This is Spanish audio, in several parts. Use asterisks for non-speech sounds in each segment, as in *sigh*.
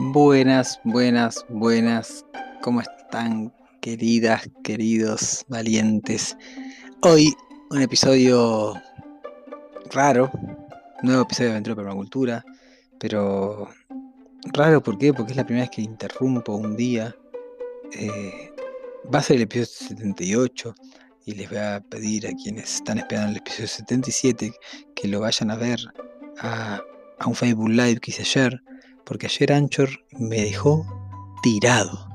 Buenas, buenas, buenas. ¿Cómo están, queridas, queridos, valientes? Hoy un episodio raro, nuevo episodio de Aventura Permacultura, pero raro, ¿por qué? Porque es la primera vez que interrumpo un día. Eh, va a ser el episodio 78 y les voy a pedir a quienes están esperando el episodio 77 que lo vayan a ver a, a un Facebook Live que hice ayer porque ayer Anchor me dejó tirado.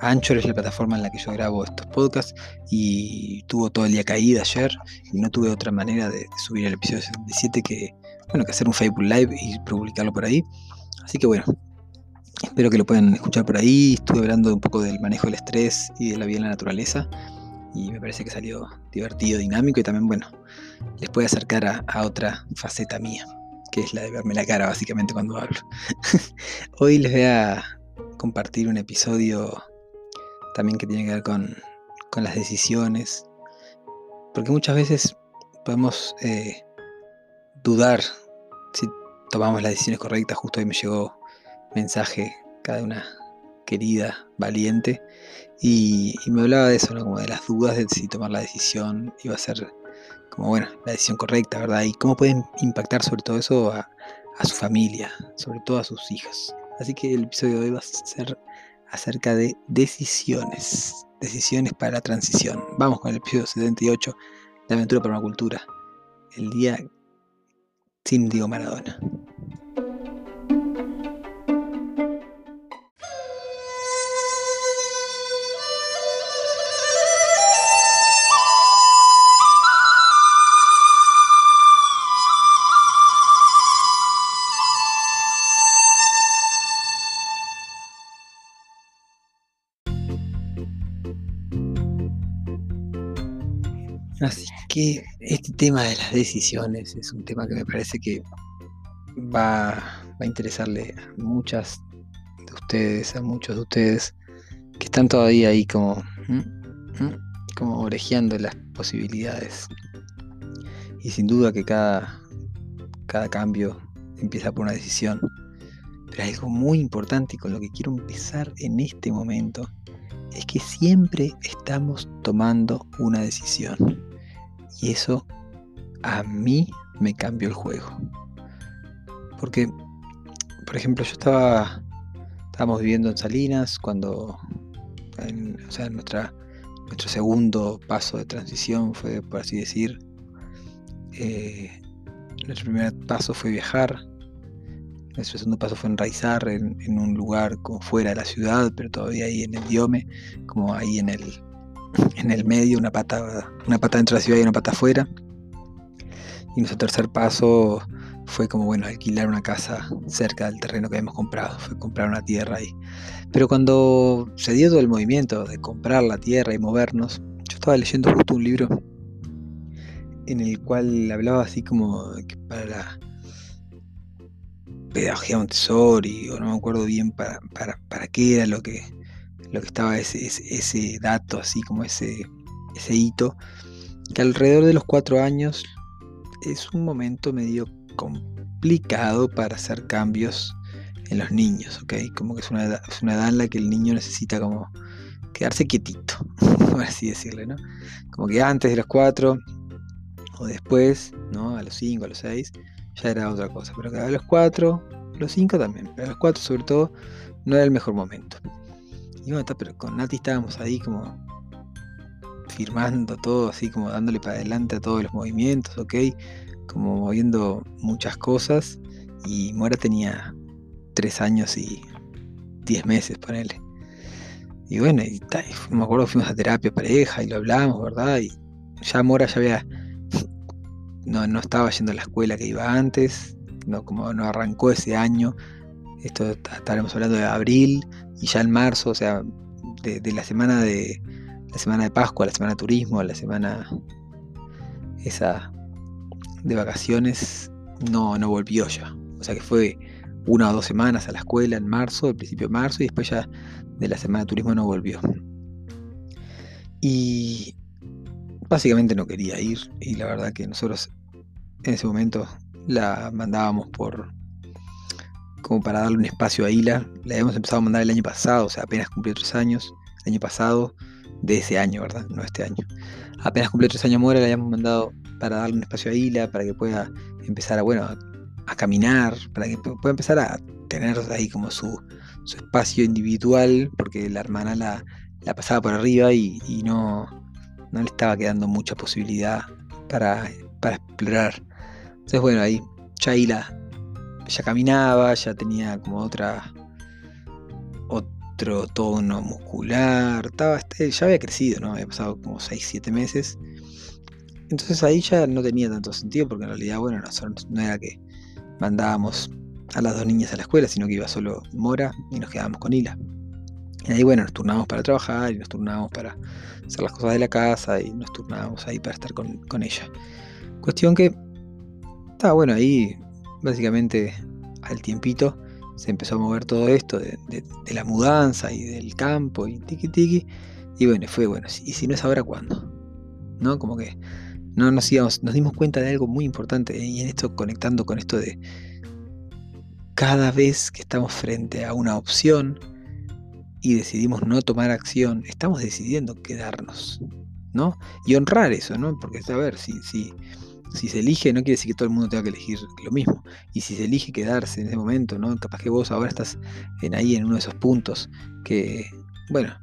Anchor es la plataforma en la que yo grabo estos podcasts y tuvo todo el día caída ayer y no tuve otra manera de, subir el episodio 77 que, bueno, que hacer un Facebook Live y publicarlo por ahí. Así que bueno, espero que lo puedan escuchar por ahí. Estuve hablando un poco del manejo del estrés y de la vida en la naturaleza y me parece que salió divertido, dinámico y también, bueno, les puede acercar a otra faceta mía que es la de verme la cara básicamente cuando hablo. *laughs* Hoy les voy a compartir un episodio también que tiene que ver con, las decisiones, porque muchas veces podemos eh, dudar si tomamos las decisiones correctas. Justo hoy me llegó mensaje cada una querida, valiente, y, me hablaba de eso, como de las dudas de si tomar la decisión iba a ser como bueno, la decisión correcta, ¿verdad? Y cómo pueden impactar sobre todo eso a, su familia, sobre todo a sus hijos. Así que el episodio de hoy va a ser acerca de decisiones, decisiones para la transición. Vamos con el episodio 78 de Aventura Permacultura, el día sin Diego Maradona. Así que este tema de las decisiones es un tema que me parece que va, a interesarle a muchas de ustedes, a muchos de ustedes que están todavía ahí como, como orejeando las posibilidades. Y sin duda que cada, cada cambio empieza por una decisión. Pero hay algo muy importante y con lo que quiero empezar en este momento es que siempre estamos tomando una decisión. Y eso a mí me cambió el juego. Porque, por ejemplo, yo estaba, estábamos viviendo en Salinas cuando, o sea, nuestra, nuestro segundo paso de transición fue, por así decir, eh, nuestro primer paso fue viajar, nuestro segundo paso fue enraizar en, en, un lugar como fuera de la ciudad, pero todavía ahí en el diome, como ahí en el, *laughs* en el medio, una pata, una pata dentro de la ciudad y una pata afuera. Y nuestro tercer paso fue como, bueno, alquilar una casa cerca del terreno que habíamos comprado, fue comprar una tierra ahí. Pero cuando se dio todo el movimiento de comprar la tierra y movernos, yo estaba leyendo justo un libro en el cual hablaba así como para la pedagogía Montessori, o no me acuerdo bien para, para, para qué era lo que, lo que estaba ese, ese, dato, así como ese, ese hito, que alrededor de los cuatro años es un momento medio complicado para hacer cambios en los niños, ¿ok? Como que es una, edad, es una edad en la que el niño necesita como quedarse quietito, *laughs* por así decirle, ¿no? Como que antes de los cuatro o después, ¿no? A los cinco, a los seis, ya era otra cosa, pero a los cuatro los cinco también, pero a los cuatro sobre todo no era el mejor momento. Y bueno, pero con Nati estábamos ahí como firmando todo, así como dándole para adelante a todos los movimientos, ok, como moviendo muchas cosas. Y Mora tenía tres años y diez meses, ponele. Y bueno, y, me acuerdo que fuimos a terapia pareja y lo hablamos, ¿verdad? Y ya Mora ya había. No, no estaba yendo a la escuela que iba antes, no, como no arrancó ese año. Esto estaremos hablando de abril y ya en marzo, o sea, de, la semana de la semana de Pascua, la semana de turismo, la semana esa de vacaciones, no, no volvió ya. O sea que fue una o dos semanas a la escuela en marzo, al principio de marzo, y después ya de la semana de turismo no volvió. Y básicamente no quería ir, y la verdad que nosotros en ese momento la mandábamos por como para darle un espacio a Hila. La habíamos empezado a mandar el año pasado, o sea, apenas cumplió tres años, el año pasado, de ese año, ¿verdad? No este año. Apenas cumplió tres años Mora, la habíamos mandado para darle un espacio a Hila, para que pueda empezar a, bueno, a caminar, para que pueda empezar a tener ahí como su, espacio individual, porque la hermana la, pasaba por arriba y, no, no, le estaba quedando mucha posibilidad para, explorar. Entonces, bueno, ahí ya ya caminaba, ya tenía como otra otro tono muscular, estaba, este, ya había crecido, ¿no? Había pasado como 6-7 meses. Entonces ahí ya no tenía tanto sentido porque en realidad, bueno, no, no era que mandábamos a las dos niñas a la escuela, sino que iba solo Mora y nos quedábamos con Hila. Y ahí, bueno, nos turnábamos para trabajar y nos turnábamos para hacer las cosas de la casa y nos turnábamos ahí para estar con, ella. Cuestión que estaba bueno ahí, básicamente al tiempito se empezó a mover todo esto de, la mudanza y del campo y tiki tiki. Y bueno, fue bueno, y si no es ahora, ¿cuándo? ¿No? Como que no nos, nos dimos cuenta de algo muy importante y en esto conectando con esto de cada vez que estamos frente a una opción y decidimos no tomar acción, estamos decidiendo quedarnos, ¿no? Y honrar eso, ¿no? Porque, a ver, si, si, si se elige, no quiere decir que todo el mundo tenga que elegir lo mismo. Y si se elige quedarse en ese momento, ¿no? Capaz que vos ahora estás en ahí, en uno de esos puntos que, bueno,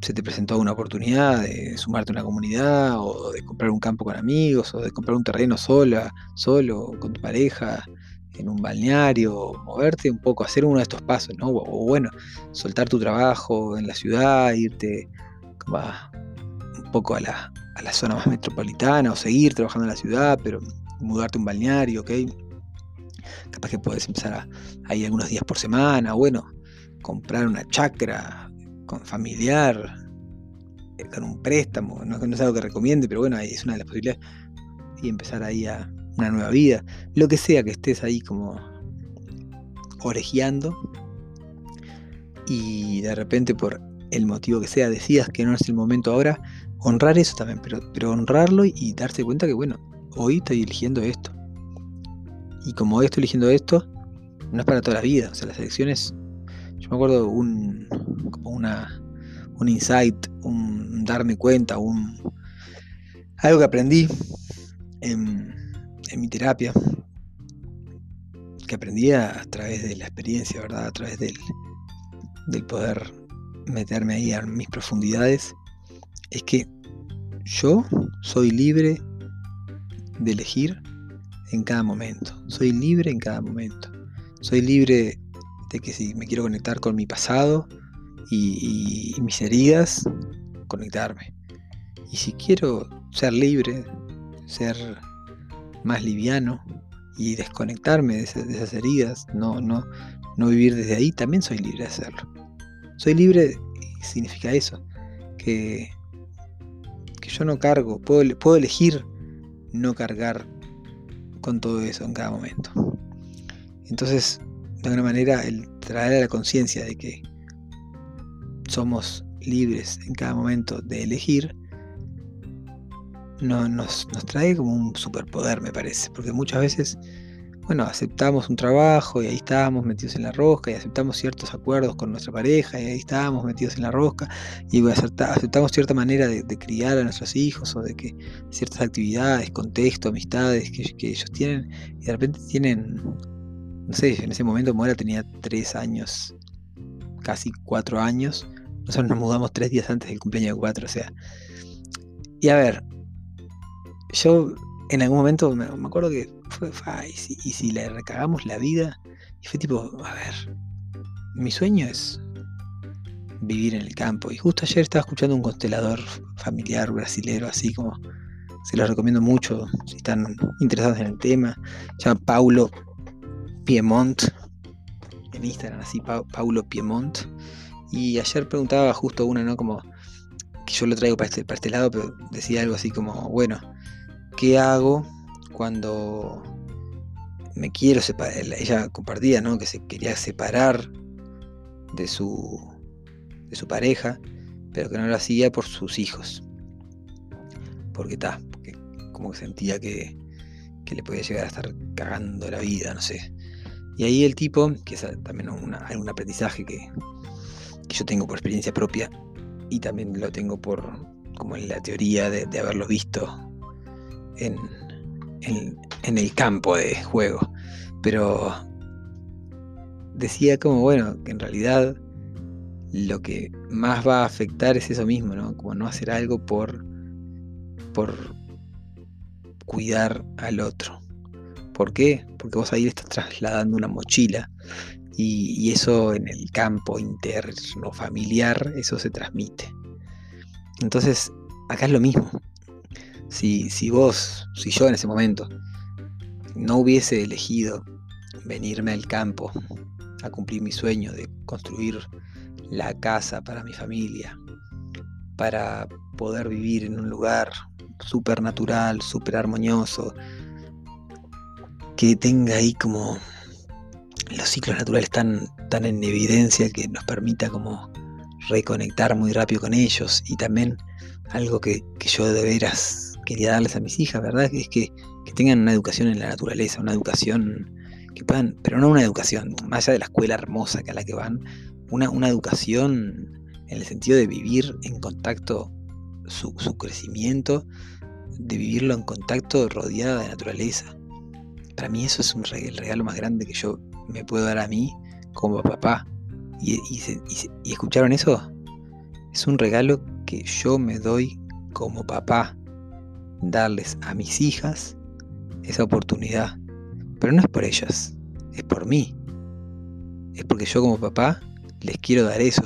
se te presentó una oportunidad de sumarte a una comunidad o de comprar un campo con amigos o de comprar un terreno sola, solo, con tu pareja, en un balneario, moverte un poco, hacer uno de estos pasos, ¿no? O, bueno, soltar tu trabajo en la ciudad, irte un poco a la, a la zona más metropolitana o seguir trabajando en la ciudad, pero mudarte a un balneario, ¿ok? Capaz que puedes empezar a, ir algunos días por semana, bueno, comprar una chacra con familiar, eh, con un préstamo, no, no es algo que recomiende, pero bueno, es una de las posibilidades, y empezar ahí a, una nueva vida, lo que sea que estés ahí como orejeando y de repente por el motivo que sea decidas que no es el momento ahora, honrar eso también, pero, pero honrarlo y, darse cuenta que bueno, hoy estoy eligiendo esto. Y como hoy estoy eligiendo esto, no es para toda la vida. O sea, las elecciones, yo me acuerdo un, como una, un insight, un darme cuenta, un, algo que aprendí en, mi terapia, que aprendí a, través de la experiencia, ¿verdad? A través del, del poder meterme ahí a mis profundidades, es que yo soy libre de elegir en cada momento. Soy libre en cada momento. Soy libre de que si me quiero conectar con mi pasado y, mis heridas, conectarme. Y si quiero ser libre, ser más liviano y desconectarme de, esas, heridas, no, no, no vivir desde ahí, también soy libre de hacerlo. Soy libre significa eso, que, yo no cargo, puedo, elegir no cargar con todo eso en cada momento. Entonces, de alguna manera, el traer a la conciencia de que somos libres en cada momento de elegir, no, nos, trae como un superpoder, me parece, porque muchas veces, bueno, aceptamos un trabajo y ahí estábamos metidos en la rosca y aceptamos ciertos acuerdos con nuestra pareja y ahí estábamos metidos en la rosca y aceptamos cierta manera de, criar a nuestros hijos o de que ciertas actividades, contexto, amistades que, ellos tienen y de repente tienen no sé, en ese momento Mora tenía tres años, casi cuatro años. Nosotros nos mudamos tres días antes del cumpleaños de cuatro, o sea. Y a ver, yo en algún momento me, acuerdo que fue, y, si, y si le recagamos la vida, y fue tipo, a ver, mi sueño es vivir en el campo. Y justo ayer estaba escuchando un constelador familiar brasilero, así como se los recomiendo mucho si están interesados en el tema. Se llama Paulo Piemont, en Instagram, así, Paulo Piemont. Y ayer preguntaba justo una, ¿no? Como que yo lo traigo para este, para este lado, pero decía algo así como, bueno, ¿qué hago cuando me quiero separar? Ella compartía, ¿no? Que se quería separar de su de su pareja, pero que no lo hacía por sus hijos. Porque está, como que sentía que, que, le podía llegar a estar cagando la vida, no sé. Y ahí el tipo, que es también una, un aprendizaje que, yo tengo por experiencia propia, y también lo tengo por como en la teoría de, haberlo visto en, el campo de juego. Pero decía como, bueno, que en realidad lo que más va a afectar es eso mismo, ¿no? Como no hacer algo por, por cuidar al otro. ¿Por qué? Porque vos ahí estás trasladando una mochila y, eso en el campo interno familiar, eso se transmite. Entonces, acá es lo mismo. Si, si vos, si yo en ese momento no hubiese elegido venirme al campo a cumplir mi sueño de construir la casa para mi familia, para poder vivir en un lugar súper natural, súper armonioso, que tenga ahí como los ciclos naturales tan, tan en evidencia que nos permita como reconectar muy rápido con ellos y también algo que, yo de veras quería darles a mis hijas, ¿verdad? Es que, que tengan una educación en la naturaleza, una educación que puedan, pero no una educación, más allá de la escuela hermosa que a la que van, una, educación en el sentido de vivir en contacto su, crecimiento, de vivirlo en contacto rodeada de naturaleza. Para mí eso es un el regalo más grande que yo me puedo dar a mí como papá. Y, y, escucharon eso? Es un regalo que yo me doy como papá. Darles a mis hijas esa oportunidad. Pero no es por ellas, es por mí. Es porque yo como papá les quiero dar eso.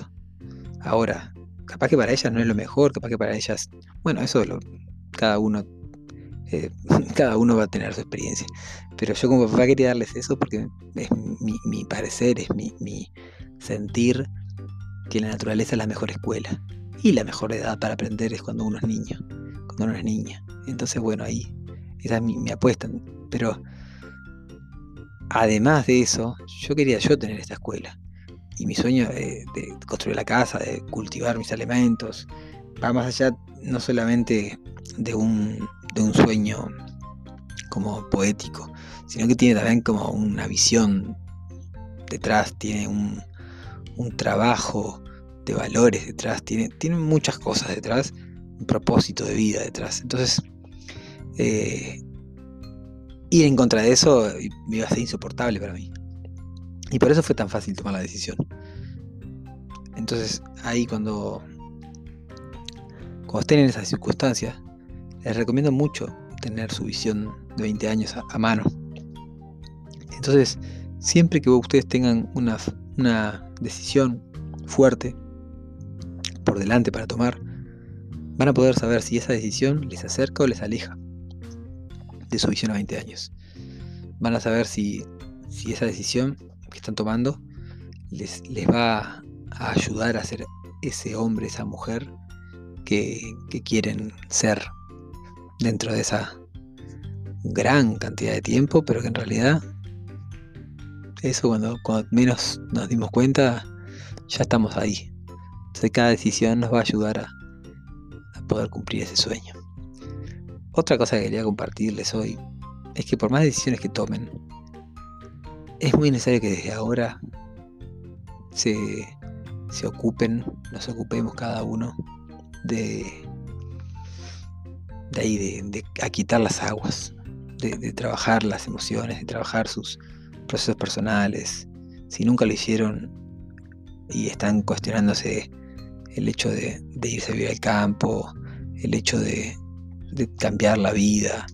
Ahora, capaz que para ellas no es lo mejor, capaz que para ellas, bueno, eso lo, cada uno, eh, *laughs* cada uno va a tener su experiencia. Pero yo como papá quería darles eso porque es mi, parecer, es mi, sentir que la naturaleza es la mejor escuela. Y la mejor edad para aprender es cuando uno es niño, cuando uno es niña. Entonces, bueno, ahí, esa es mi, apuesta. Pero además de eso, yo quería yo tener esta escuela y mi sueño de, construir la casa, de cultivar mis alimentos, va más allá no solamente de un, de un sueño como poético, sino que tiene también como una visión detrás, tiene un, un trabajo de valores detrás, tiene, tiene muchas cosas detrás, un propósito de vida detrás. Entonces, eh, ir en contra de eso iba a ser insoportable para mí. Y por eso fue tan fácil tomar la decisión. Entonces ahí cuando, cuando estén en esas circunstancias, les recomiendo mucho tener su visión de 20 años a, mano. Entonces, siempre que ustedes tengan una, una decisión fuerte por delante para tomar, van a poder saber si esa decisión les acerca o les aleja de su visión a 20 años. Van a saber si, si esa decisión que están tomando les, les va a ayudar a ser ese hombre, esa mujer que, quieren ser dentro de esa gran cantidad de tiempo, pero que en realidad eso cuando, cuando menos nos dimos cuenta, ya estamos ahí. Entonces cada decisión nos va a ayudar a poder cumplir ese sueño. Otra cosa que quería compartirles hoy es que por más decisiones que tomen, es muy necesario que desde ahora se, ocupen, nos ocupemos cada uno de, de ahí, de, a quitar las aguas, de, trabajar las emociones, de trabajar sus, procesos personales, si nunca lo hicieron y están cuestionándose el hecho de, irse a vivir al campo, el hecho de, cambiar la vida,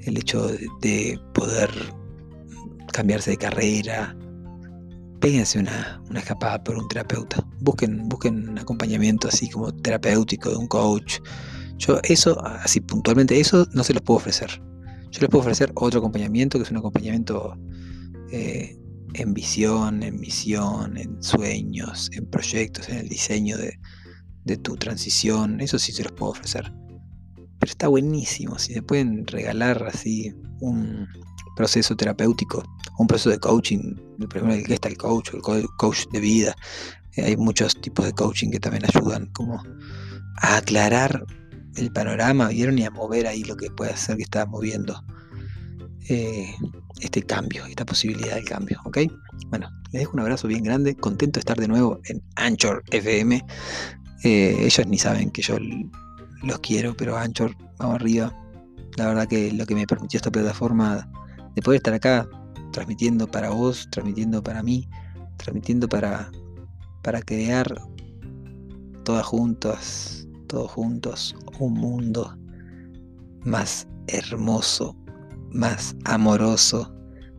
el hecho de, poder cambiarse de carrera, péguense una, una, escapada por un terapeuta. Busquen, busquen un acompañamiento así como terapéutico de un coach. Yo eso, así puntualmente, eso no se los puedo ofrecer. Yo les puedo ofrecer otro acompañamiento, que es un acompañamiento eh, en visión, en misión, en sueños, en proyectos, en el diseño de, tu transición. Eso sí se los puedo ofrecer. Pero está buenísimo. Si se pueden regalar así un proceso terapéutico, un proceso de coaching, el primero que está el coach, el coach de vida. Eh, hay muchos tipos de coaching que también ayudan como a aclarar el panorama, vieron y a mover ahí lo que puede ser que está moviendo eh, este cambio, esta posibilidad del cambio, ¿ok? Bueno, les dejo un abrazo bien grande, contento de estar de nuevo en Anchor FM. Eh, ellos ni saben que yo los quiero, pero Anchor, vamos arriba. La verdad que lo que me permitió esta plataforma de poder estar acá transmitiendo para vos, transmitiendo para mí, transmitiendo para, para crear todas juntas, todos juntos, un mundo más hermoso, más amoroso,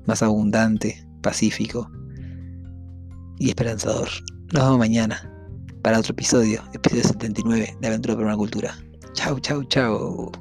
más abundante, pacífico y esperanzador. Nos vemos mañana para otro episodio, episodio 79 de Aventura por una Cultura. Chau, chau, chau.